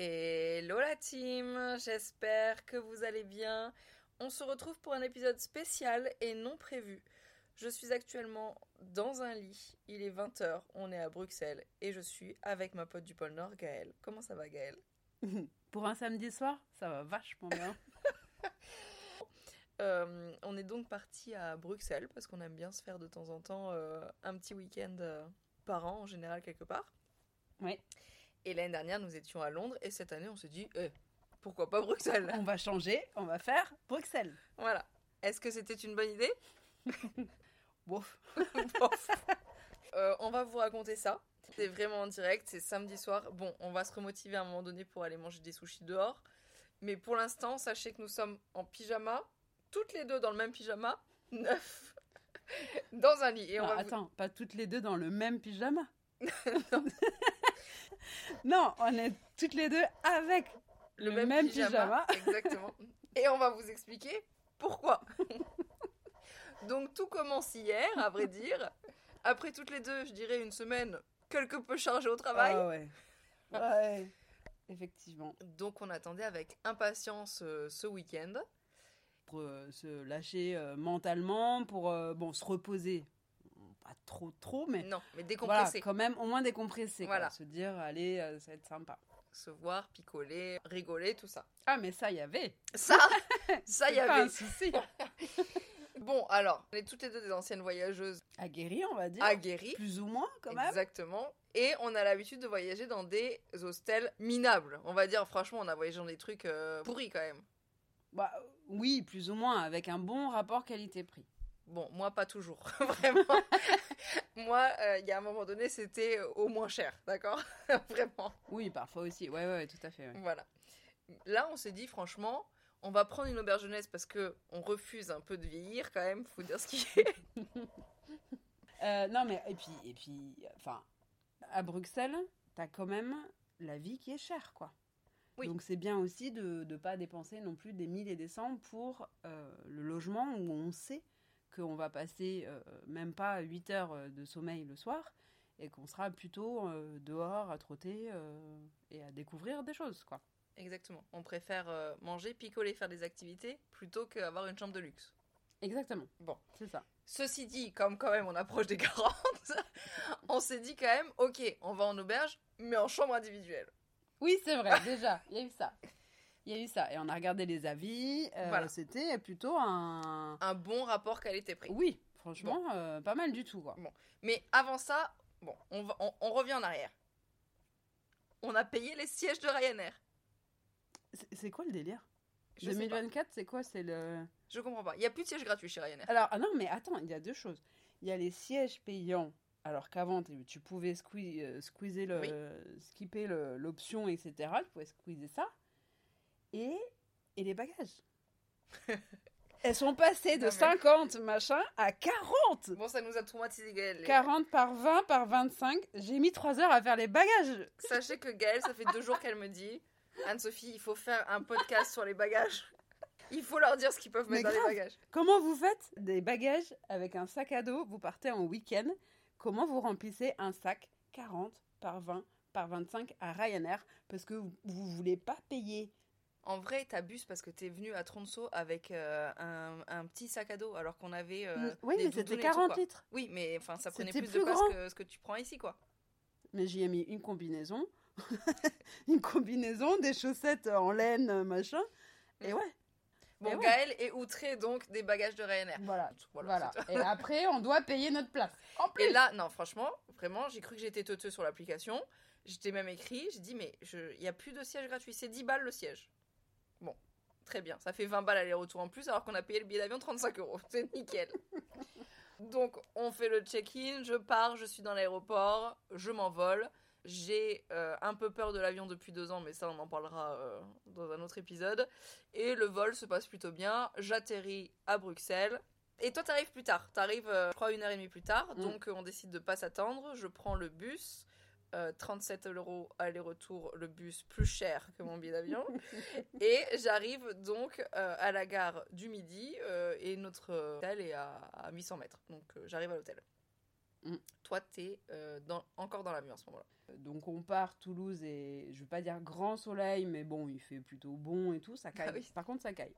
Hello la team, j'espère que vous allez bien. On se retrouve pour un épisode spécial et non prévu. Je suis actuellement dans un lit, il est 20h, on est à Bruxelles et je suis avec ma pote du pôle Nord, Gaëlle. Comment ça va Gaëlle? Pour un samedi soir, ça va vachement bien. Euh, on est donc parti à Bruxelles parce qu'on aime bien se faire de temps en temps euh, un petit week-end euh, par an, en général quelque part. Oui. Et l'année dernière, nous étions à Londres et cette année, on s'est dit, eh, pourquoi pas Bruxelles? On va changer, on va faire Bruxelles. Voilà. Est-ce que c'était une bonne idée? Bof. Euh, on va vous raconter ça. C'est vraiment en direct, c'est samedi soir. Bon, on va se remotiver à un moment donné pour aller manger des sushis dehors. Mais pour l'instant, sachez que nous sommes en pyjama, toutes les deux dans le même pyjama, neuf, dans un lit. Et on Non, va vous- attends, pas toutes les deux dans le même pyjama. Non. On est toutes les deux avec le, même, pyjama. Exactement. Et on va vous expliquer pourquoi. Donc tout commence hier, à vrai dire. Après toutes les deux, je dirais une semaine quelque peu chargée au travail. Ah ouais. Ouais. Effectivement. Donc on attendait avec impatience euh, ce week-end. Pour euh, se lâcher euh, mentalement, pour euh, bon, se reposer. Pas trop, trop, mais Non, mais voilà, décompresser. quand même, au moins décompresser. quoi. Voilà. Se dire, allez, euh, ça va être sympa. Se voir, picoler, rigoler, tout ça. Ah, mais ça, il y avait. Ça, ça y avait. un souci. Bon, alors, on est toutes les deux des anciennes voyageuses Aguerri, on va dire. aguerries. Plus ou moins, quand même. Exactement. Et on a l'habitude de voyager dans des hostels minables. On va dire, franchement, on a voyagé dans des trucs euh, pourris quand même. Bah, oui, plus ou moins, avec un bon rapport qualité-prix. Bon, moi, pas toujours. Vraiment. moi, euh, il y a un moment donné, c'était au moins cher. D'accord? Vraiment. Oui, parfois aussi. Ouais, ouais, tout à fait. ouais. Voilà. Là, on s'est dit, franchement, on va prendre une auberge jeunesse parce que on refuse un peu de vieillir quand même, faut dire ce qui est. Euh, non, mais et puis, et puis, enfin, à Bruxelles, t'as quand même la vie qui est chère, quoi. Oui. Donc c'est bien aussi de ne pas dépenser non plus des mille et des cents pour euh, le logement où on sait qu'on va passer euh, même pas 8 heures euh, de sommeil le soir et qu'on sera plutôt euh, dehors à trotter euh, et à découvrir des choses, quoi. Exactement. On préfère manger, picoler, faire des activités plutôt qu'avoir une chambre de luxe. Exactement. Bon. C'est ça. Ceci dit, comme quand même on approche des 40, on s'est dit quand même, ok, on va en auberge, mais en chambre individuelle. Oui, c'est vrai, déjà, il y a eu ça. Il y a eu ça. Et on a regardé les avis. euh, Voilà. C'était plutôt un. Un bon rapport qualité-prix. Oui, franchement, euh, pas mal du tout, quoi. Mais avant ça, bon, on, va- on- on revient en arrière. On a payé les sièges de Ryanair. C'est- quoi le délire? Je sais pas. 2024, c'est quoi? C'est le. Je comprends pas. Il n'y a plus de sièges gratuits chez Ryanair. Alors, ah non, mais attends, il y a deux choses. Il y a les sièges payants, alors qu'avant, tu pouvais euh, squeezer le, Oui. skipper l'option, etc. Tu pouvais squeezer ça. Et, et les bagages. Elles sont passées de Non, mais- 50 machin à 40 Bon, ça nous a traumatisé Gaël. 40 par 20 par 25. J'ai mis 3 heures à faire les bagages. Sachez que Gaëlle, ça fait deux jours qu'elle me dit Anne-Sophie, il faut faire un podcast sur les bagages. Il faut leur dire ce qu'ils peuvent Mais mettre dans les bagages. Comment vous faites des bagages avec un sac à dos? Vous partez en week-end. Comment vous remplissez un sac 40 par 20 par 25 à Ryanair? Parce que vous, vous voulez pas payer. En vrai, t'abuses parce que t'es venu à Tronso avec euh, un, un petit sac à dos alors qu'on avait. euh, oui, des mais c'était doudounes et tout, 40 quoi. litres. Oui, mais enfin, ça prenait plus, de place grand. que ce que tu prends ici, quoi. Mais j'y ai mis une combinaison. une combinaison, des chaussettes en laine, machin. Et ouais, Bon. Gaël est outré donc des bagages de Ryanair. voilà. Voilà. Et après, on doit payer notre place. En plus. Et là, non, franchement, vraiment, j'ai cru que j'étais teuteux sur l'application. J'étais même écrit, j'ai dit, mais je- il n'y a plus de siège gratuit, c'est 10 balles le siège. Très bien, ça fait 20 balles aller-retour en plus, alors qu'on a payé le billet d'avion 35 euros. C'est nickel. Donc, on fait le check-in, je pars, je suis dans l'aéroport, je m'envole. J'ai euh, un peu peur de l'avion depuis deux ans, mais ça, on en parlera euh, dans un autre épisode. Et le vol se passe plutôt bien. J'atterris à Bruxelles. Et toi, t'arrives plus tard. T'arrives, euh, je crois, une heure et demie plus tard. Mm. Donc, on décide de pas s'attendre. Je prends le bus. Euh, 37 euros aller-retour, le bus plus cher que mon billet d'avion. et j'arrive donc euh, à la gare du Midi euh, et notre hôtel est à, à 800 mètres. Donc, euh, j'arrive à l'hôtel. Mm. Toi, t'es euh, dans, encore dans l'avion à ce moment-là. Donc on part Toulouse et je veux pas dire grand soleil, mais bon, il fait plutôt bon et tout, ça caille. Ah oui. Par contre, ça caille.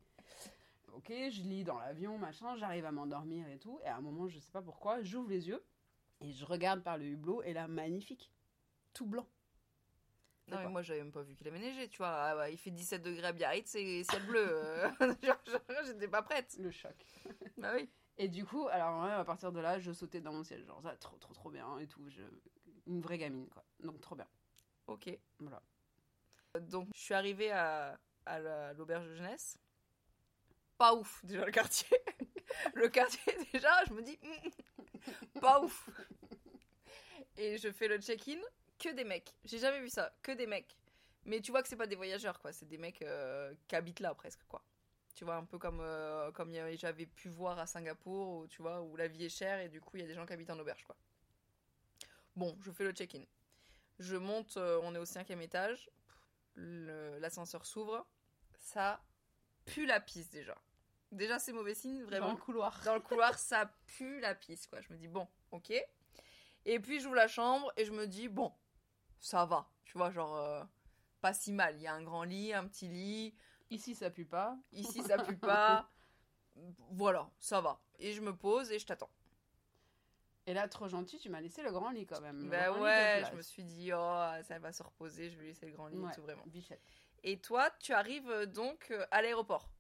Ok, je lis dans l'avion, machin, j'arrive à m'endormir et tout. Et à un moment, je sais pas pourquoi, j'ouvre les yeux et je regarde par le hublot et là, magnifique, tout blanc. Non, mais moi, j'avais même pas vu qu'il avait neigé, tu vois. Ah, bah, il fait 17 degrés à Biarritz, c'est ciel bleu. euh. J'étais pas prête. Le choc. Bah oui. Et du coup, alors ouais, à partir de là, je sautais dans mon siège, genre ça, trop, trop, trop bien et tout. Je... Une vraie gamine, quoi. Donc trop bien. Ok. Voilà. Donc, je suis arrivée à, à la- l'auberge de jeunesse. Pas ouf, déjà, le quartier. le quartier, déjà, je me dis, hmm, pas ouf. Et je fais le check-in, que des mecs. J'ai jamais vu ça, que des mecs. Mais tu vois que c'est pas des voyageurs, quoi. C'est des mecs euh, qui habitent là, presque, quoi. Tu vois, un peu comme, euh, comme j'avais pu voir à Singapour, où, tu vois, où la vie est chère et du coup, il y a des gens qui habitent en auberge, quoi. Bon, je fais le check-in. Je monte, euh, on est au cinquième étage. L'ascenseur s'ouvre. Ça pue la pisse déjà. Déjà, c'est mauvais signe, Dans vraiment. le couloir. Dans le couloir, ça pue la pisse, quoi. Je me dis, bon, ok. Et puis, j'ouvre la chambre et je me dis, bon, ça va. Tu vois, genre, euh, pas si mal. Il y a un grand lit, un petit lit. Ici, ça pue pas. Ici, ça pue pas. Voilà, ça va. Et je me pose et je t'attends. Et là, trop gentil, tu m'as laissé le grand lit quand même. De ouais, je me suis dit, oh, ça va se reposer, je vais laisser le grand lit et Ouais, tout, vraiment. bichette. Et toi, tu arrives euh, donc euh, à l'aéroport.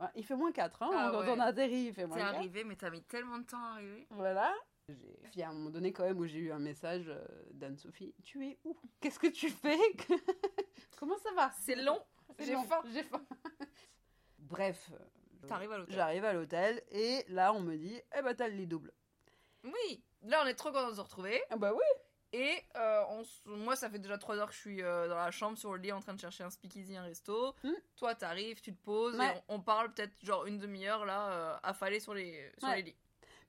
Ouais, il fait moins 4, hein, Ah quand ouais. on atterrit, il fait moins T'es 4. arrivé, mais t'as mis tellement de temps à arriver. Voilà. J'ai- Puis à un moment donné, quand même, où j'ai eu un message euh, d'Anne-Sophie Tu es où? Qu'est-ce que tu fais? Comment ça va? C'est long, j'ai faim. J'ai faim. Bref. euh, T'arrives à l'hôtel. J'arrive à l'hôtel et là, on me dit Eh ben, t'as le lit double. Oui, là on est trop contents de se retrouver. Ah bah oui Et euh, on s- moi, ça fait déjà 3 heures que je suis euh, dans la chambre, sur le lit, en train de chercher un speakeasy, un resto. Hmm. Toi, t'arrives, tu te poses, Ouais. et on, on parle peut-être genre une demi-heure là, euh, affalés sur les, sur Ouais. les lits.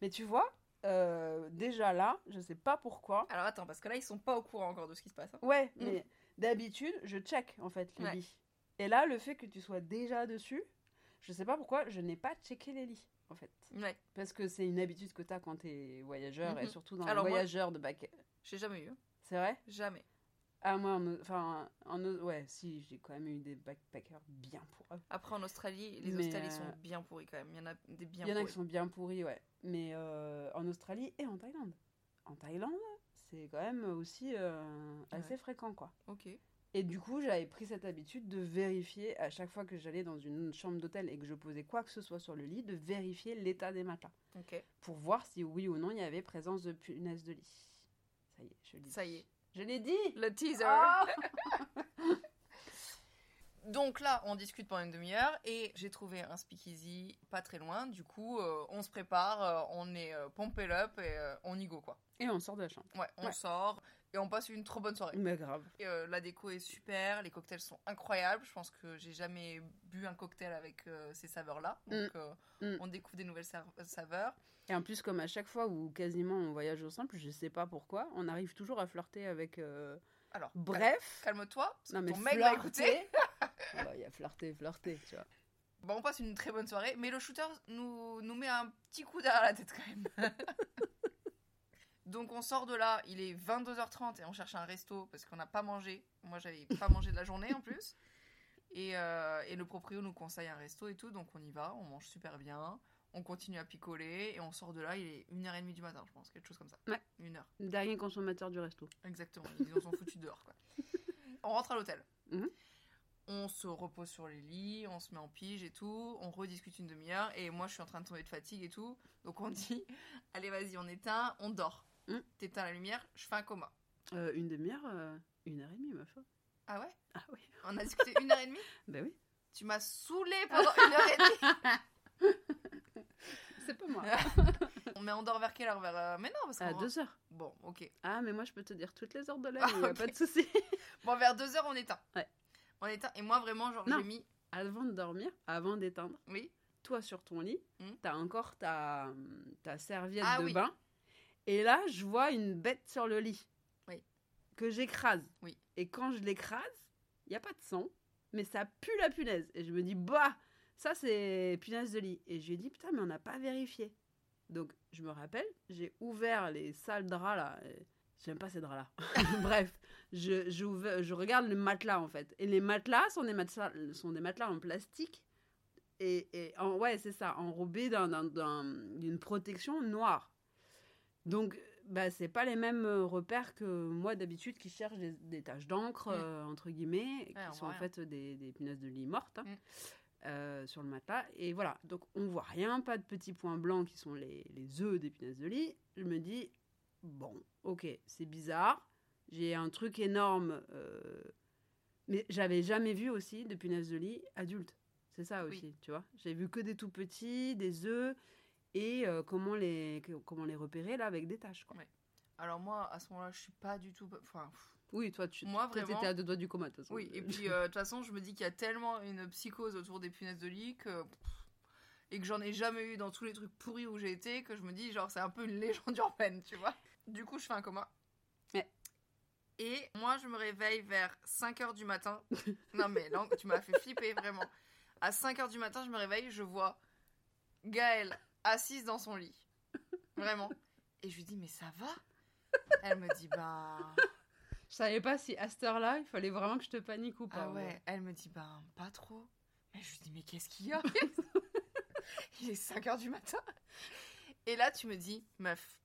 Mais tu vois, euh, déjà là, je sais pas pourquoi. Alors attends, parce que là, ils sont pas au courant encore de ce qui se passe. hein. Ouais, Mm. mais d'habitude, je check en fait les Ouais. lits. Et là, le fait que tu sois déjà dessus, je sais pas pourquoi, je n'ai pas checké les lits en fait. Ouais, Parce que c'est une habitude que tu as quand tu es voyageur et Mhm. surtout dans Alors moi- voyageurs de bac. j'ai jamais eu. hein. C'est vrai? Jamais. Ah, moi, en- enfin, en, ouais, si, j'ai quand même eu des backpackers bien pour eux. Après, en Australie, les hostels, ils euh, sont bien pourris quand même. Il y en a des bien Il y en a qui pourris. sont bien pourris, ouais. Mais euh, en Australie et en Thaïlande. En Thaïlande, c'est quand même aussi euh, assez Ouais. fréquent, quoi. Ok. Et du coup, j'avais pris cette habitude de vérifier à chaque fois que j'allais dans une chambre d'hôtel et que je posais quoi que ce soit sur le lit, de vérifier l'état des matelas Ok. pour voir si oui ou non il y avait présence de punaise de lit. Ça y est, je l'ai dit. Ça y est. Je l'ai dit Le teaser. Ah Donc là, on discute pendant une demi-heure et j'ai trouvé un speakeasy pas très loin. Du coup, euh, on se prépare, euh, on est euh, pompé up et euh, on y go quoi. Et on sort de la chambre. Ouais, on Ouais. sort et on passe une trop bonne soirée. Mais grave. Et, euh, la déco est super, les cocktails sont incroyables. Je pense que j'ai jamais bu un cocktail avec euh, ces saveurs-là. Donc euh, Mm. on découvre des nouvelles sa- saveurs. Et en plus, comme à chaque fois où quasiment on voyage au simple, je sais pas pourquoi, on arrive toujours à flirter avec. Alors, Bref. calme-toi, Non, mais ton mec va écouter. Bah, Il y a flirter, flirter, tu vois. Bon, on passe une très bonne soirée, mais le shooter nous, nous met un petit coup derrière la tête quand même. Donc on sort de là, il est 22h30 et on cherche un resto parce qu'on n'a pas mangé. Moi j'avais pas mangé de la journée en plus. Et, euh, et le proprio nous conseille un resto et tout, donc on y va, on mange super bien. On continue à picoler et on sort de là, il est 1h30 du matin, je pense, quelque chose comme ça. Ouais. Une heure, Dernier consommateur du resto. exactement. Ils nous ont foutu dehors quoi. On rentre à l'hôtel. Mhm. On se repose sur les lits, on se met en pige et tout, on rediscute une demi-heure et moi je suis en train de tomber de fatigue et tout. Donc on dit, allez vas-y on éteint, on dort. Mhm. T'éteins la lumière, je fais un coma. Euh, une demi-heure, euh, une heure et demie, meuf. Ah ouais? Ah oui. On a discuté une heure et demie? Ben oui. Tu m'as saoulé pendant une heure et demie C'est pas moi. Mais on dort vers quelle heure? Vers, euh, Mais non, parce qu'on À rentre- deux heures. Bon, ok. Ah, mais moi, je peux te dire toutes les heures de Ah, ok. pas de souci. Bon, vers deux heures on éteint. Ouais. On éteint et moi vraiment, genre j'ai mis. Avant de dormir, avant d'éteindre, Oui toi sur ton lit, Mhm. t'as encore ta, ta serviette Ah de oui. bain. Et là, je vois une bête sur le lit. Oui. Que j'écrase. Oui. Et quand je l'écrase, il n'y a pas de sang, mais ça pue la punaise. Et je me dis, bah, ça c'est punaise de lit. Et je lui ai dit, putain, mais on n'a pas vérifié. Donc, je me rappelle, j'ai ouvert les sales draps là. J'aime pas ces draps-là. Bref, je, j'ouvre- je regarde le matelas en fait. Et les matelas sont des matelas, sont des matelas en plastique. Et, et en, ouais, c'est ça, enrobés d'un- d'un- d'un- d'une protection noire. Donc, bah, c'est pas les mêmes euh, repères que moi d'habitude qui cherchent des, des taches d'encre, Mm. euh, entre guillemets, qui on sont en rien. fait des, des punaises de lit mortes. hein, Mm. euh, sur le matelas. Et voilà, donc on voit rien, pas de petits points blancs qui sont les, les œufs des punaises de lit. Je me dis, bon, ok, c'est bizarre. J'ai un truc énorme, euh, mais j'avais jamais vu aussi de punaises de lit adultes. C'est ça Oui. aussi, tu vois. J'ai vu que des tout petits, des œufs, et euh, comment, les, comment les repérer là avec des. Quoi. Ouais. Alors moi, à ce moment-là, je suis pas du tout... Enfin, pff, Oui, toi, tu Moi, toi, vraiment- t'étais à deux doigts du coma, de toute façon. Oui, et puis euh, de toute façon, je me dis qu'il y a tellement une psychose autour des punaises de lit que. pff, Et que j'en ai jamais eu dans tous les trucs pourris où j'ai été, que je me dis, genre, c'est un peu une légende urbaine, tu vois. Du coup, je fais un coma. Ouais. Et moi, je me réveille vers 5h du matin. non, mais là, tu m'as fait flipper, vraiment. À 5h du matin, je me réveille, je vois Gaëlle assise dans son lit. Vraiment. Et je lui dis, mais ça va? Elle me dit, bah. Je savais pas si à cette heure-là, il fallait vraiment que je te panique ou pas. Ah ouais, elle me dit, ben, pas trop. Mais je lui dis, mais qu'est-ce qu'il y a? Il est 5 heures du matin. Et là, tu me dis, meuf,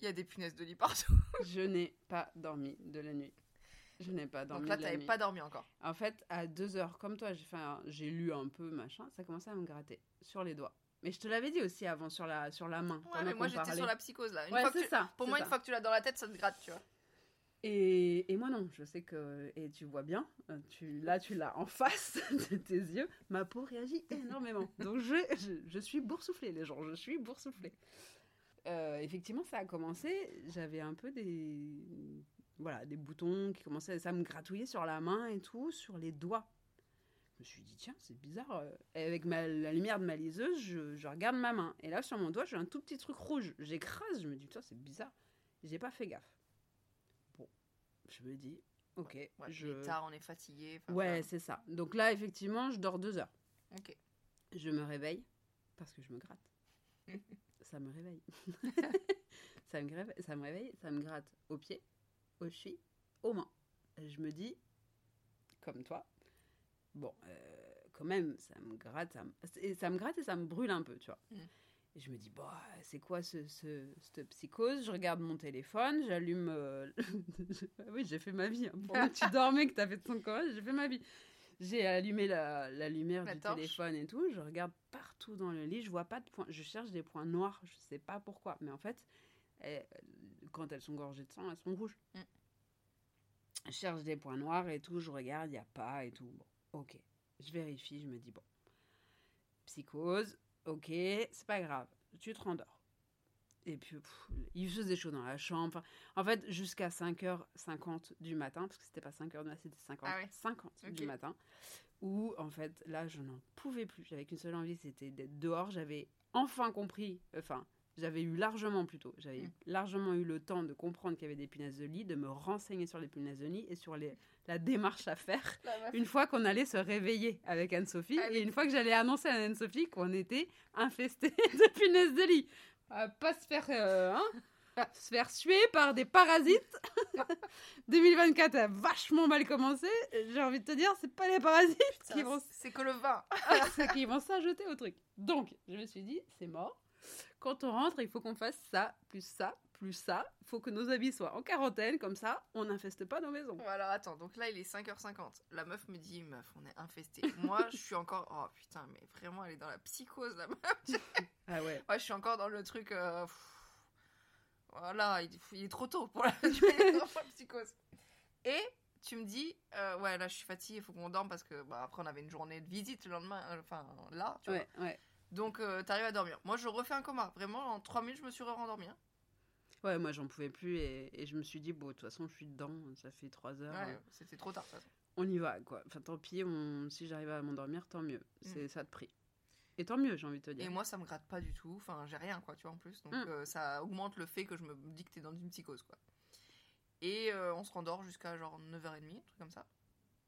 il y a des punaises de lit partout. Je n'ai pas dormi de la nuit. Je n'ai pas dormi Donc là, t'avais nuit. pas dormi encore. En fait, à deux heures, comme toi, j'ai lu un peu, machin, ça commençait à me gratter sur les doigts. Mais je te l'avais dit aussi avant sur la, sur la main. Ouais, mais moi, j'étais sur la psychose, là. Une Ouais, fois que tu- ça. Pour moi, ça. une fois que tu l'as dans la tête, ça te gratte, tu vois. Et, et moi non, je sais que et tu vois bien, euh, tu là tu l'as en face de tes yeux, ma peau réagit énormément. Donc je, je, je suis boursouflée les gens, je suis boursouflée. Euh, effectivement, ça a commencé, j'avais un peu des voilà, des boutons qui commençaient ça me gratouiller sur la main et tout, sur les doigts. Je me suis dit tiens, c'est bizarre euh. Et avec ma, la lumière de ma liseuse, je, je regarde ma main et là sur mon doigt, j'ai un tout petit truc rouge. J'écrase, je me dis tiens, c'est bizarre. J'ai pas fait gaffe. Bon, je me dis OK, Ouais, je Il est tard, on est fatigué. Ouais, voilà. c'est ça. Donc là, effectivement, je dors deux heures. Ok. Je me réveille parce que je me gratte. ça me réveille. ça, me réveille ça me réveille, ça me gratte aux pieds, aux chevilles, aux mains. Je me dis, comme toi, bon, euh, quand même, ça me gratte, ça me, et ça me gratte et ça me brûle un peu, tu vois. Mm. Et je me dis, bah, c'est quoi ce, ce- cette psychose? Je regarde mon téléphone, j'allume. euh, oui, j'ai fait ma vie. hein. Tu dormais, que tu as fait ton coma, j'ai fait ma vie. J'ai allumé la, la lumière La du torche. téléphone et tout. Je regarde partout dans le lit. Je vois pas de points. Je cherche des points noirs. Je sais pas pourquoi. Mais en fait, elles- quand elles sont gorgées de sang, elles sont rouges. Mm. Je cherche des points noirs et tout. Je regarde, il n'y a pas et tout. Bon, ok. Je vérifie. Je me dis, bon, psychose, ok, c'est pas grave. Tu te rendors. Et puis, pff, il faisait chaud dans la chambre. En fait, jusqu'à 5h50 du matin, parce que c'était pas 5h du matin, c'était 50, Ah ouais. 50 Ok. du matin, où, en fait, là, je n'en pouvais plus. J'avais qu'une seule envie, c'était d'être dehors. J'avais enfin compris, enfin, j'avais eu largement plutôt, j'avais Mm. largement eu le temps de comprendre qu'il y avait des punaises de lit, de me renseigner sur les punaises de lit et sur les, la démarche à faire une fois qu'on allait se réveiller avec Anne-Sophie Ah et une fois que j'allais annoncer à Anne-Sophie qu'on était infesté de punaises de lit. À pas se faire, euh, hein, se faire suer par des parasites. 2024 a vachement mal commencé. J'ai envie de te dire, c'est pas les parasites qui vont, C'est que le vin. qui vont s'ajouter au truc. Donc, je me suis dit, c'est mort. Quand on rentre, il faut qu'on fasse ça, plus ça, plus ça. Il faut que nos habits soient en quarantaine, comme ça, on n'infeste pas nos maisons. Alors attends, donc là il est 5h50. La meuf me dit, meuf, on est infesté. Moi, je suis encore. Oh putain, mais vraiment, elle est dans la psychose, la meuf. Ah ouais. Moi, je suis encore dans le truc. euh, Voilà, il, il est trop tôt pour la, la psychose. Et tu me dis, euh, ouais, là je suis fatiguée, il faut qu'on dorme parce que bah, après on avait une journée de visite le lendemain, euh, enfin là, tu vois. Ouais, ouais. Donc euh, t'arrives à dormir. Moi, je refais un coma. Vraiment, en 3 minutes, je me suis rendormie. Hein. Ouais, moi j'en pouvais plus et, et je me suis dit, bon, de toute façon, je suis dedans, ça fait trois heures, Ouais, euh, c'était trop tard, de toute façon. on y va, quoi. Enfin, tant pis, on- si j'arrive à m'endormir, tant mieux. C'est ça de prix. Et tant mieux, j'ai envie de te dire. Et moi, ça me gratte pas du tout. Enfin, j'ai rien, quoi, tu vois, en plus. Donc, Mm. euh, ça augmente le fait que je me dis que t'es dans une psychose, quoi. Et euh, on se rendort jusqu'à genre 9h30, un truc comme ça.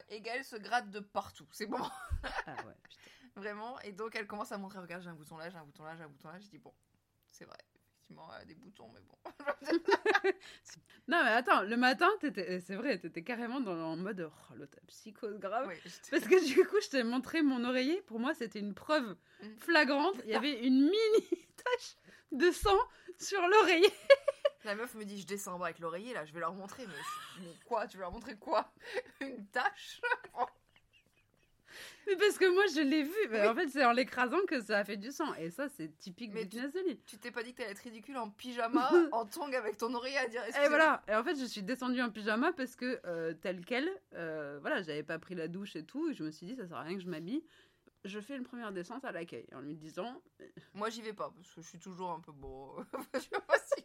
Et Gaëlle se gratte de partout. C'est bon, Ah ouais, putain. vraiment. Et donc, elle commence à montrer regarde, j'ai un bouton là, j'ai un bouton là, j'ai un bouton là. Je dis bon, C'est vrai. Effectivement, elle a des boutons, mais bon. Non, mais attends, le matin, t'étais- c'est vrai, t'étais carrément dans, en mode oh, l'autre psychose grave. Oui, Parce que du coup, je t'ai montré mon oreiller. Pour moi, c'était une preuve Mm. flagrante. Il y avait une mini tache de sang sur l'oreiller. La meuf me dit je descends avec l'oreiller là, je vais leur montrer. Mais, je- mais quoi Tu veux leur montrer quoi? Une tâche? Mais parce que moi, je l'ai vu. Mais Oui. En fait, c'est en l'écrasant que ça a fait du sang. Et ça, c'est typique Mais du tu-. Tu t'es pas dit que t'allais être ridicule en pyjama, en tongs avec ton oreiller à dire Et voilà. Et en fait, je suis descendue en pyjama parce que, euh, tel quel, euh, voilà, j'avais pas pris la douche et tout. Et je me suis dit, ça sert à rien que je m'habille. Je fais une première descente à l'accueil en lui disant Moi j'y vais pas parce que je suis toujours un peu bon. je sais pas si-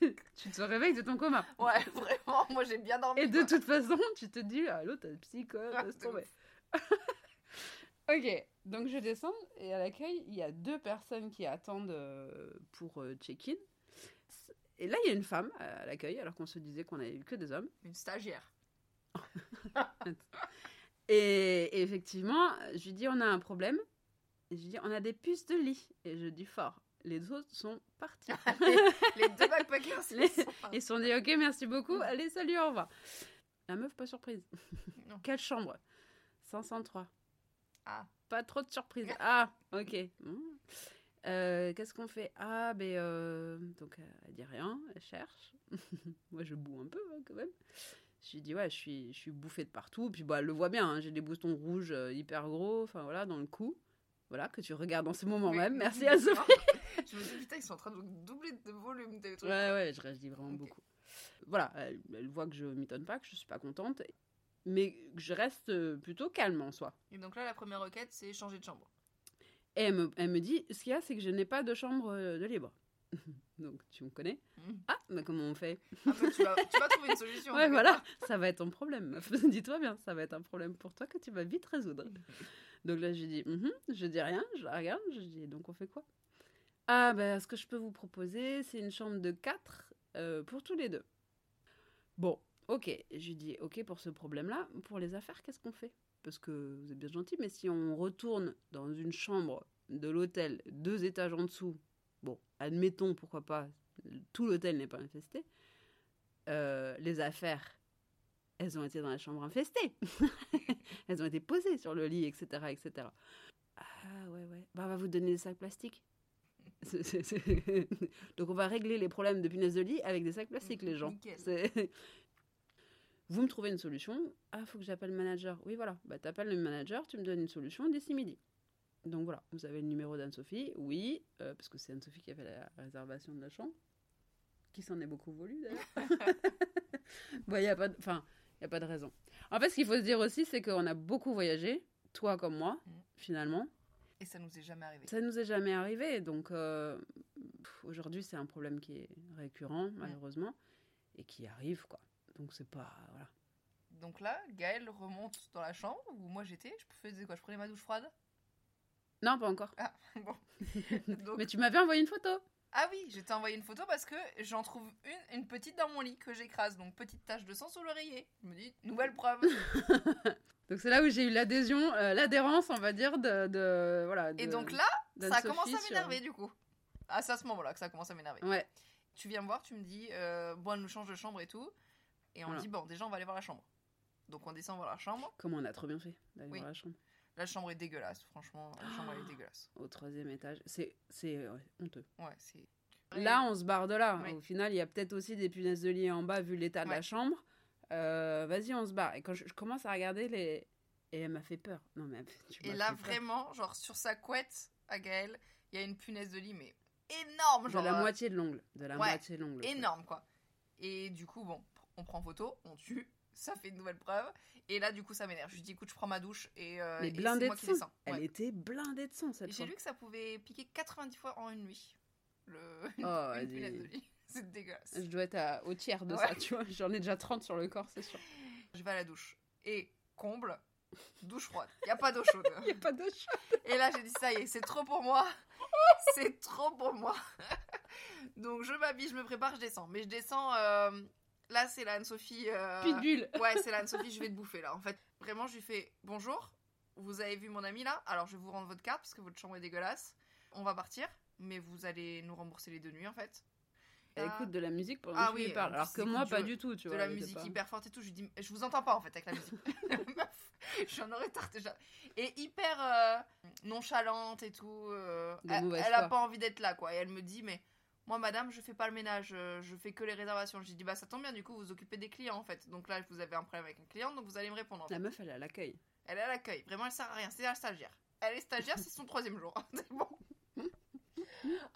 Tu te réveilles de ton coma. Ouais, vraiment, moi j'ai bien dormi. Et de toute façon, tu te dis, ah, l'autre, t'as psychose, Ah, laisse tomber. ok, donc je descends et à l'accueil, il y a deux personnes qui attendent euh, pour euh, check-in. Et là, il y a une femme à l'accueil, alors qu'on se disait qu'on avait eu que des hommes. Une stagiaire. Et, et effectivement, je lui dis, on a un problème. Et je lui dis, on a des puces de lit. Et je dis fort, les autres sont partis. les, les deux backpackers, Les- sont- Ils sont dit, ok, merci beaucoup, allez, salut, au revoir. La meuf, pas surprise. Non. Quelle chambre? 503. Ah. Pas trop de surprise. Ah, ok. Hmm. Euh, Qu'est-ce qu'on fait? Ah, ben. euh, Donc, euh, elle dit rien, elle cherche. Moi, je boue un peu, hein, quand même. Je lui dis, ouais, je suis, je suis bouffée de partout. Puis, bah, elle le voit bien, hein, j'ai des boutons rouges euh, hyper gros, enfin, voilà, dans le cou. Voilà, que tu regardes en ce moment Oui. même. Merci à Sophie. Je me dis putain, ils sont en train de doubler de volume des trucs. Ouais, ouais, je réagis vraiment beaucoup. Voilà, elle, elle voit que je m'étonne pas, que je suis pas contente, mais que je reste euh, plutôt calme en soi. Et donc là, la première requête, c'est changer de chambre. Et elle me, elle me dit, ce qu'il y a, c'est que je n'ai pas de chambre euh, de libre. Donc, tu me connais Mhm. Ah, mais comment on fait? Ah, mais tu, vas, tu vas trouver une solution. Ouais, voilà, ça va être ton problème. Dis-toi bien, ça va être un problème pour toi que tu vas vite résoudre. Donc là, je lui dis, Mhm, je dis rien, je la regarde, je dis, donc on fait quoi? Ah, ben, ce que je peux vous proposer, c'est une chambre de 4 pour tous les deux. Bon, ok, je lui dis, ok, pour ce problème-là, pour les affaires, qu'est-ce qu'on fait? Parce que vous êtes bien gentil, mais si on retourne dans une chambre de l'hôtel, deux étages en dessous, bon, admettons, pourquoi pas, tout l'hôtel n'est pas infesté, euh, les affaires, elles ont été dans la chambre infestée. elles ont été posées sur le lit, etc., etc. Ah ouais, ouais. Bah, on va vous donner des sacs plastiques. Donc on va régler les problèmes de punaises de lit avec des sacs plastiques, les gens. Vous me trouvez une solution. Ah, faut que j'appelle le manager. Oui, voilà. Bah, t'appelles le manager, tu me donnes une solution d'ici midi. Donc voilà, vous avez le numéro d'Anne-Sophie. Oui, euh, parce que c'est Anne-Sophie qui a fait la réservation de la chambre. Qui s'en est beaucoup voulu d'ailleurs. Il n'y a, pas de- enfin, y a pas de raison. En fait, ce qu'il faut se dire aussi, c'est qu'on a beaucoup voyagé, toi comme moi, Mm. finalement. Et ça nous est jamais arrivé. Ça nous est jamais arrivé, donc euh, aujourd'hui, c'est un problème qui est récurrent, malheureusement, et qui arrive, quoi. Donc c'est pas... Voilà. Donc là, Gaëlle remonte dans la chambre où moi j'étais. Je faisais quoi? Je prenais ma douche froide? Non, pas encore. Ah, bon. Donc- Mais tu m'avais envoyé une photo Ah oui, je t'ai envoyé une photo parce que j'en trouve une, une petite dans mon lit que j'écrase. Donc petite tache de sang sur l'oreiller. Je me dis, nouvelle preuve. Donc c'est là où j'ai eu l'adhésion, euh, l'adhérence, on va dire, de... de- voilà, Et donc là, ça commencé à sur- m'énerver du coup. Ah, c'est à ce moment-là que ça a commencé à m'énerver. Ouais, Tu viens me voir, tu me dis, euh, bon, nous change de chambre et tout. Et on Voilà. dit, bon, déjà, on va aller voir la chambre. Donc on descend voir la chambre. comment on a trop bien fait d'aller Oui. voir la chambre. La chambre est dégueulasse, franchement. La chambre, elle est dégueulasse. Au troisième étage. C'est c'est, ouais, honteux. Ouais, c'est. Là, on se barre de là. Oui. Au final, il y a peut-être aussi des punaises de lit en bas vu l'état de la chambre. Euh, Vas-y, on se barre. Et quand je, je commence à regarder les. Et elle m'a fait peur. Non, mais tu Et là, vraiment, genre sur sa couette à Gaël, il y a une punaise de lit, mais énorme, De genre. la euh, moitié de l'ongle. De la ouais, moitié de l'ongle. quoi. énorme quoi. Et du coup, bon, on prend photo, on tue, ça fait une nouvelle preuve. Et là, du coup, ça m'énerve. Je lui dis, écoute, je prends ma douche et, euh, et c'est moi qui descends. Elle Ouais. était blindée de sang Et cette J'ai lu que ça pouvait piquer 90 fois en une nuit. Le... Oh, une elle de. C'est dégueulasse. Je dois être à- au tiers de Ouais. ça, tu vois. J'en ai déjà 30 sur le corps, c'est sûr. Je vais à la douche. Et comble, douche froide. Il n'y a pas d'eau chaude. Il n'y a pas de choix. Et là, j'ai dit, ça y est, c'est trop pour moi. c'est trop pour moi. Donc, je m'habille, je me prépare, je descends. Mais je descends. euh, Là, c'est la Anne-Sophie. euh, Pitbull. Ouais, c'est la Anne-Sophie, je vais te bouffer là. En fait, vraiment, je lui fais bonjour. Vous avez vu mon ami là? Alors, je vais vous rendre votre carte parce que votre chambre est dégueulasse. On va partir. mais vous allez nous rembourser les deux nuits en fait. Elle Ah. écoute de la musique pendant Ah que oui, lui parle. Alors que moi, pas du- tout, tu de vois. la c'est musique pas- hyper forte et tout. Je lui dis, je vous entends pas en fait avec la musique. J'en aurais tard déjà. Et hyper euh, nonchalante et tout. euh, De elle, elle a pas envie d'être là quoi. Et elle me dit, mais moi madame, je fais pas le ménage, euh, je fais que les réservations. Je lui dis, bah ça tombe bien, du coup vous occupez des clients en fait. Donc là vous avez un problème avec un client, donc vous allez me répondre. en fait. La meuf, elle est à l'accueil. Elle est à l'accueil. Vraiment, elle sert à rien. C'est la stagiaire. Elle est stagiaire, c'est son troisième jour. c'est bon.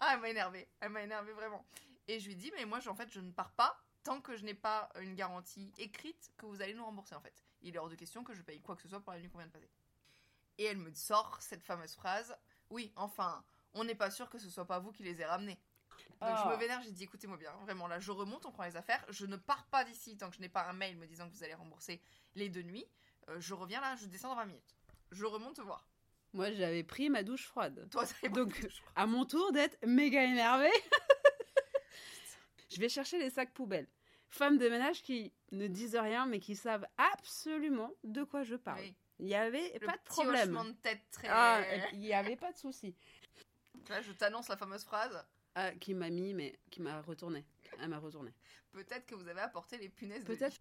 Ah, elle m'a énervée. Elle m'a énervée vraiment. Et je lui dis, mais moi, en fait, je ne pars pas tant que je n'ai pas une garantie écrite que vous allez nous rembourser, en fait. Il est hors de question que je paye quoi que ce soit pour la nuit qu'on vient de passer. Et elle me sort cette fameuse phrase. Oui, enfin, on n'est pas sûr que ce soit pas vous qui les avez ramenés. Donc je Ah. me vénère, j'ai dit écoutez-moi bien, vraiment là je remonte, on prend les affaires, je ne pars pas d'ici tant que je n'ai pas un mail me disant que vous allez rembourser les deux nuits. Euh, je reviens là, je descends dans 20 minutes. Je remonte te voir. Moi, j'avais pris ma douche froide. Toi, t'avais Donc, de choix. à mon tour d'être méga énervée. je vais chercher les sacs poubelles. Femmes de ménage qui ne disent rien, mais qui savent absolument de quoi je parle. Oui. Il n'y avait Le pas de problème. de tête très. Ah, il n'y avait pas de souci. Là, je t'annonce la fameuse phrase. Ah, qui m'a mis, mais qui m'a retourné. Elle m'a retourné. Peut-être que vous avez apporté les punaises. de Peut-être.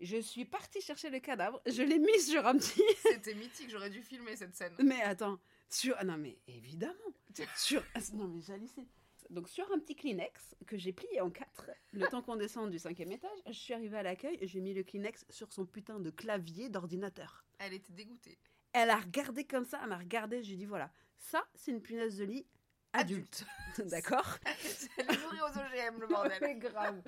Je suis partie chercher le cadavre. Je l'ai mis sur un petit. C'était mythique. J'aurais dû filmer cette scène. Mais attends, sur. ah Non, mais évidemment. Sur. ah, Non, mais j'hallucine. Donc, sur un petit Kleenex que j'ai plié en quatre, le temps qu'on descende du cinquième étage, je suis arrivée à l'accueil et j'ai mis le Kleenex sur son putain de clavier d'ordinateur. Elle était dégoûtée. Elle a regardé comme ça, elle m'a regardé, j'ai dit voilà, ça, c'est une punaise de lit adulte. D'accord Elle est nourrie aux OGM, le bordel. Mais grave.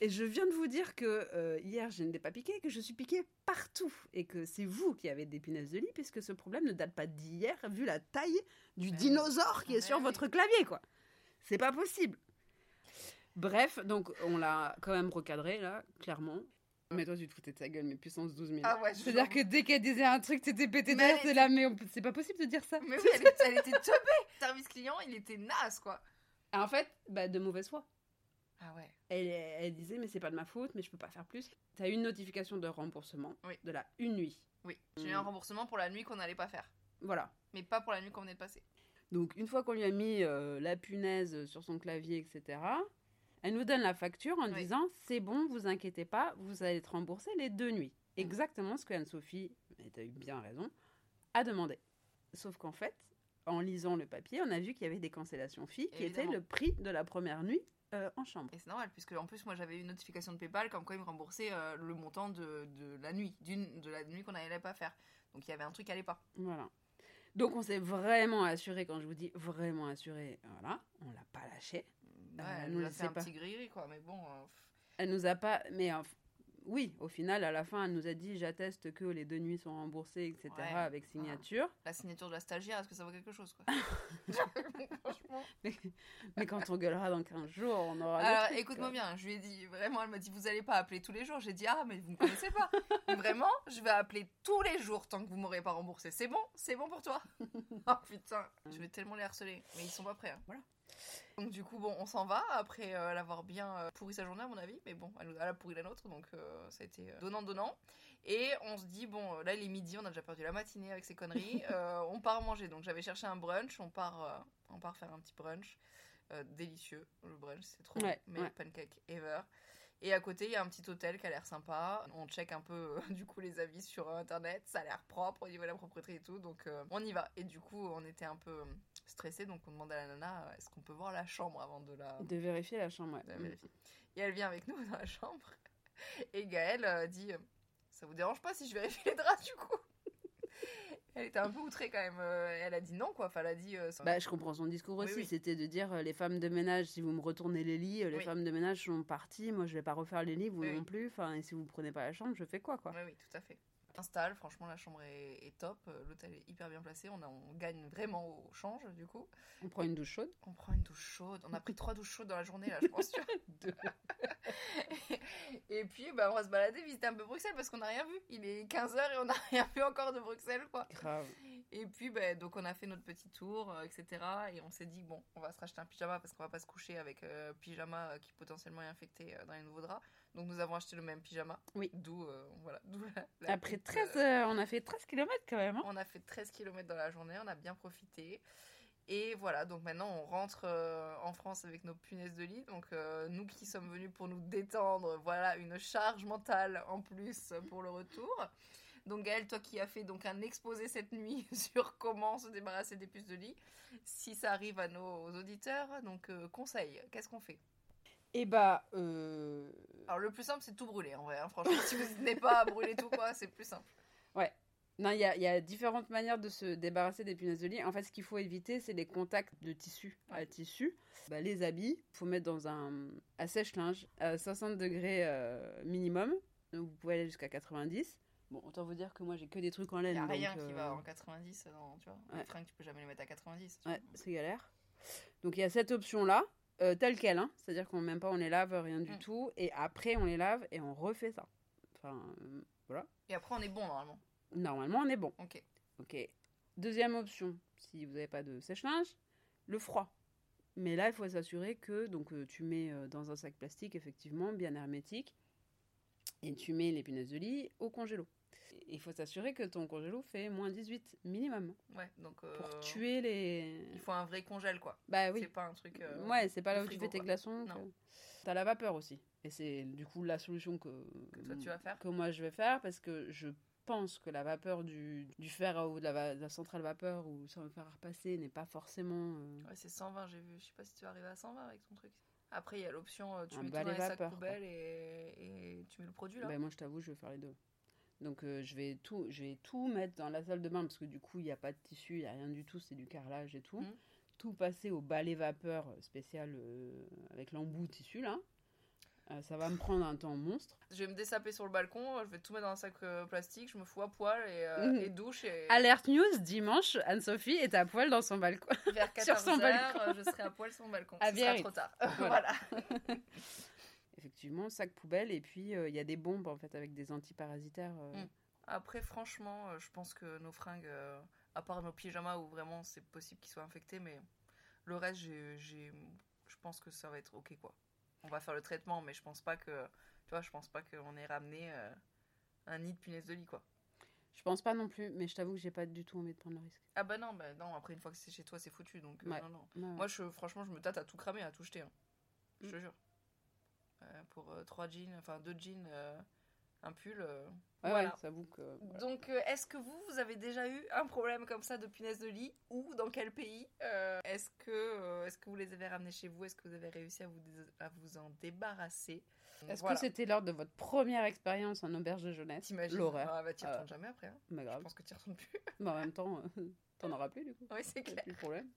Et je viens de vous dire que euh, hier, je n'étais pas piquée, que je suis piquée partout. Et que c'est vous qui avez des punaises de lit, puisque ce problème ne date pas d'hier, vu la taille du Ouais. dinosaure qui est Ouais, sur oui. votre clavier, quoi. C'est pas possible. Bref, donc on l'a quand même recadré, là, clairement. Mais toi, tu te foutais de sa gueule, mais puissance 12 000. Ah ouais, C'est-à-dire que dès qu'elle disait un truc, t'étais pété de Mais rire, elle c'est là, mais c'est pas possible de dire ça. Mais oui, elle, était- elle était teubée. Service client, il était naze, quoi. En fait, bah, de mauvaise foi. Ah ouais. Elle, elle disait, mais c'est pas de ma faute, mais je peux pas faire plus. T'as eu une notification de remboursement Oui. de la une nuit. Oui. J'ai eu un remboursement pour la nuit qu'on n'allait pas faire. Voilà. Mais pas pour la nuit qu'on venait de passer. Donc, une fois qu'on lui a mis euh, la punaise sur son clavier, etc., elle nous donne la facture en Oui. disant c'est bon, vous inquiétez pas, vous allez être remboursé les deux nuits. Exactement ce que Anne-Sophie, et t'as eu bien raison, a demandé. Sauf qu'en fait, en lisant le papier, on a vu qu'il y avait des cancellations filles qui étaient le prix de la première nuit euh, en chambre. Et c'est normal, puisque en plus, moi j'avais une notification de PayPal comme quoi ils me remboursaient euh, le montant de, de la nuit, d'une de la nuit qu'on n'allait pas faire. Donc il y avait un truc qui allait pas. Voilà. Donc on s'est vraiment assuré, quand je vous dis vraiment assuré, voilà, on l'a pas lâché. Ouais, Euh, elle nous, nous a fait un pas. petit gris quoi, mais bon. euh. Elle nous a pas, mais euh, oui, au final, à la fin, elle nous a dit j'atteste que les deux nuits sont remboursées, etc. Ouais. avec signature. la signature de la stagiaire, est-ce que ça vaut quelque chose quoi? Franchement. Mais quand on gueulera dans 15 jours, on aura. Alors écoute-moi bien, je lui ai dit vraiment, elle m'a dit vous allez pas appeler tous les jours. J'ai dit ah mais vous me connaissez pas. vraiment, je vais appeler tous les jours tant que vous m'aurez pas remboursé. C'est bon, c'est bon pour toi? oh putain, je vais tellement les harceler, mais ils sont pas prêts. hein. Voilà. Donc du coup bon, on s'en va après euh, l'avoir bien euh, pourri sa journée à mon avis, mais bon, elle, a pourri la nôtre, donc euh, ça a été euh, donnant donnant. Et on se dit bon, là il est midi, on a déjà perdu la matinée avec ces conneries. On part manger, donc j'avais cherché un brunch, on part, on part faire un petit brunch. Délicieux, le brunch, c'est trop Ouais, bon, meilleur ouais. pancake ever. Et à côté, il y a un petit hôtel qui a l'air sympa. On check un peu euh, du coup les avis sur internet, ça a l'air propre au niveau de la propreté et tout, donc euh, on y va. Et du coup, on était un peu stressés, donc on demande à la nana euh, est-ce qu'on peut voir la chambre avant de la, De vérifier la chambre, de vérifier. Et elle vient avec nous dans la chambre. Et Gaëlle euh, dit euh, ça vous dérange pas si je vérifie les draps du coup? Elle était un peu outrée quand même. Elle a dit non quoi. Enfin, elle a dit. euh, Bah, je comprends son discours aussi. oui. C'était de dire euh, les femmes de ménage, si vous me retournez les lits, les Oui. femmes de ménage sont parties. Moi, je vais pas refaire les lits, vous non plus. Enfin, et si vous prenez pas la chambre, je fais quoi, quoi Oui, oui, tout à fait. Installe, franchement, la chambre est, est top. euh, L'hôtel est hyper bien placé. On, a- on gagne vraiment au change, du coup. On prend une douche chaude. On prend une douche chaude. On a pris trois douches chaudes dans la journée, là, je pense. Deux. et puis, bah, on va se balader, visiter un peu Bruxelles parce qu'on n'a rien vu. Il est 15h et on n'a rien vu encore de Bruxelles, quoi. Grave. Et puis, bah, donc, on a fait notre petit tour, euh, etc. Et on s'est dit, bon, on va se racheter un pyjama parce qu'on va pas se coucher avec euh, pyjama euh, qui potentiellement est infecté dans les nouveaux draps. Donc, nous avons acheté le même pyjama. Oui. D'où, euh, voilà, d'où la- la Après petite, 13, euh, euh, on a fait 13 km quand même. hein. on a fait 13 km dans la journée, on a bien profité. Et voilà, donc maintenant on rentre euh, en France avec nos punaises de lit. Donc nous qui sommes venus pour nous détendre, voilà une charge mentale en plus pour le retour. Donc Gaëlle, toi qui as fait donc un exposé cette nuit sur comment se débarrasser des puces de lit, si ça arrive à nos auditeurs, donc conseil, qu'est-ce qu'on fait? Et bah, euh, Alors le plus simple c'est de tout brûler en vrai. hein. Franchement, si vous n'êtes pas à brûler tout quoi, c'est plus simple. non, il y a, il y a différentes manières de se débarrasser des punaises de lit. En fait, ce qu'il faut éviter, c'est les contacts de tissu à Ouais. tissu. Bah, les habits, faut mettre dans un à sèche-linge à 60 degrés euh, minimum. Donc, vous pouvez aller jusqu'à 90. Bon, autant vous dire que moi, j'ai que des trucs en Il laine. y a rien donc, qui euh, va en 90 dans, tu vois. Les Ouais. fringues, tu peux jamais les mettre à 90. Ouais, c'est galère. Donc il y a cette option-là, euh, telle qu'elle, hein. c'est-à-dire qu'on même pas on les lave, rien du Mm. tout, et après on les lave et on refait ça. Enfin, euh, Et après on est bon normalement. normalement on est bon. Ok. Ok. Deuxième option, si vous n'avez pas de sèche-linge, le froid. Mais là, il faut s'assurer que donc euh, tu mets dans un sac plastique, effectivement, bien hermétique, et tu mets les punaises de lit au congélo. Il faut s'assurer que ton congélo fait moins 18 minimum Ouais, donc euh, pour tuer les. il faut un vrai congèle quoi. Bah oui. C'est pas un truc. euh, Ouais, c'est pas là où tu fais tes quoi. glaçons. Non. que- T'as la vapeur aussi. Et c'est du coup la solution que, Que toi, tu vas faire que moi je vais faire parce que je pense que la vapeur du, du fer ou de la, de la centrale vapeur ou sans le faire repasser n'est pas forcément. euh, Ouais, c'est 120, j'ai vu. Je sais pas si tu vas arriver à 120 avec ton truc. Après, il y a l'option, tu Un mets tout dans les sacs vapeur, quoi. poubelles et, et tu mets le produit là. ben, moi je t'avoue, je vais faire les deux. Donc euh, je, vais tout, je vais tout mettre dans la salle de bain parce que du coup il n'y a pas de tissu, il n'y a rien du tout, c'est du carrelage et tout. Mhm. Tout passer au balai vapeur spécial euh, avec l'embout tissu là. Euh, ça va me prendre un temps monstre. Je vais me dessaper sur le balcon, je vais tout mettre dans un sac euh, plastique, je me fous à poil et, euh, Mhm. et douche et Alerte News, dimanche, Anne-Sophie est à poil dans son balcon. vers 14 sur son heures, balcon. je serai à poil sur mon balcon. À Ce sera trop tard. Voilà. Effectivement, sac poubelle, et puis euh, il y a des bombes en fait avec des antiparasitaires. euh. Mm. Après, franchement, euh, je pense que nos fringues, à part nos pyjamas où vraiment c'est possible qu'ils soient infectés, mais le reste, j'ai, je pense que ça va être ok quoi. On va faire le traitement, mais je pense pas que, tu vois, je pense pas qu'on ait ramené un nid de punaise de lit quoi. Je pense pas non plus, mais je t'avoue que j'ai pas du tout envie de prendre le risque. Ah bah non, bah non. Après une fois que c'est chez toi, c'est foutu, donc euh, Ouais. non non. Ouais, Moi, je, franchement, je me tâte à tout cramer, à tout jeter. hein. Je Mm. te jure. Euh, pour euh, trois jeans, enfin deux jeans, euh, un pull. euh, ouais, voilà. ouais, que. voilà. Donc, est-ce que vous, vous avez déjà eu un problème comme ça de punaise de lit ou dans quel pays Est-ce que, est-ce que vous les avez ramenés chez vous Est-ce que vous avez réussi à vous, à vous en débarrasser? Est-ce Voilà. que c'était lors de votre première expérience en auberge de jeunesse? T'imagines L'horreur. Ah, bah, t'y retournes jamais après. hein. Bah Je grave. pense que t'y retournes plus. Mais en même temps, t'en auras plus du coup. oui, c'est clair. plus de problème.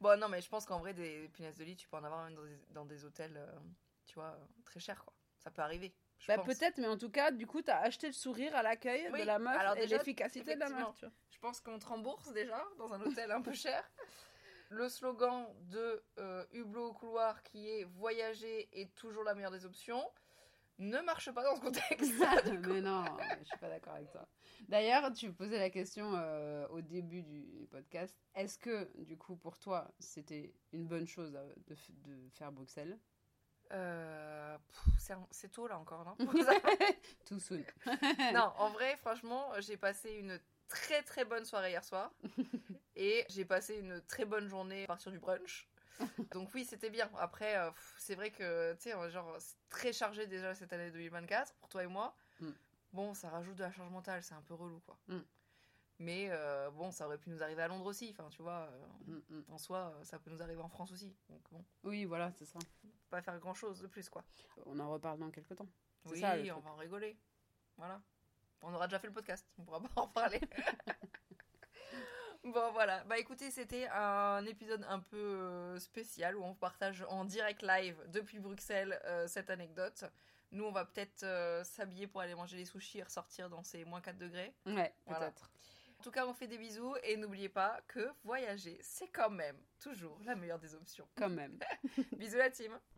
Bon, non, mais je pense qu'en vrai, des punaises de lit, tu peux en avoir même dans des, dans des hôtels, euh, tu vois, très chers, quoi. Ça peut arriver. Bah peut-être, mais en tout cas, du coup, t'as acheté le sourire à l'accueil Oui, de la meuf alors et déjà, l'efficacité de la meuf. tu vois. Je pense qu'on te rembourse déjà dans un hôtel un peu cher. Le slogan de euh, Hublot au couloir qui est voyager est toujours la meilleure des options ne marche pas dans ce contexte. mais non, je suis pas d'accord avec toi. D'ailleurs, tu posais la question euh, au début du podcast. Est-ce que, du coup, pour toi, c'était une bonne chose euh, de faire Bruxelles? Euh, c'est tôt là encore, non? Tout soon. Non, en vrai, franchement, j'ai passé une très très bonne soirée hier soir et j'ai passé une très bonne journée à partir du brunch. Donc oui, c'était bien. Après, euh, c'est vrai que tu sais, genre c'est très chargé déjà cette année 2024 pour toi et moi. Mm. Bon, ça rajoute de la charge mentale, c'est un peu relou quoi. Mm. Mais euh, bon, ça aurait pu nous arriver à Londres aussi. Enfin, tu vois, euh, Mm, en soi, ça peut nous arriver en France aussi. Donc bon, Oui, voilà, c'est ça. Pas faire grand chose de plus quoi. On en reparle dans quelques temps. Oui, ça, on truc. va en rigoler. Voilà. On aura déjà fait le podcast, on pourra pas en parler. bon, voilà. Bah écoutez, c'était un épisode un peu euh, spécial où on partage en direct live depuis Bruxelles euh, cette anecdote. Nous, on va peut-être euh, s'habiller pour aller manger des sushis et ressortir dans ces moins 4 degrés. Ouais, Voilà. peut-être. En tout cas, on fait des bisous et n'oubliez pas que voyager, c'est quand même toujours la meilleure des options. Quand même. Bisous la team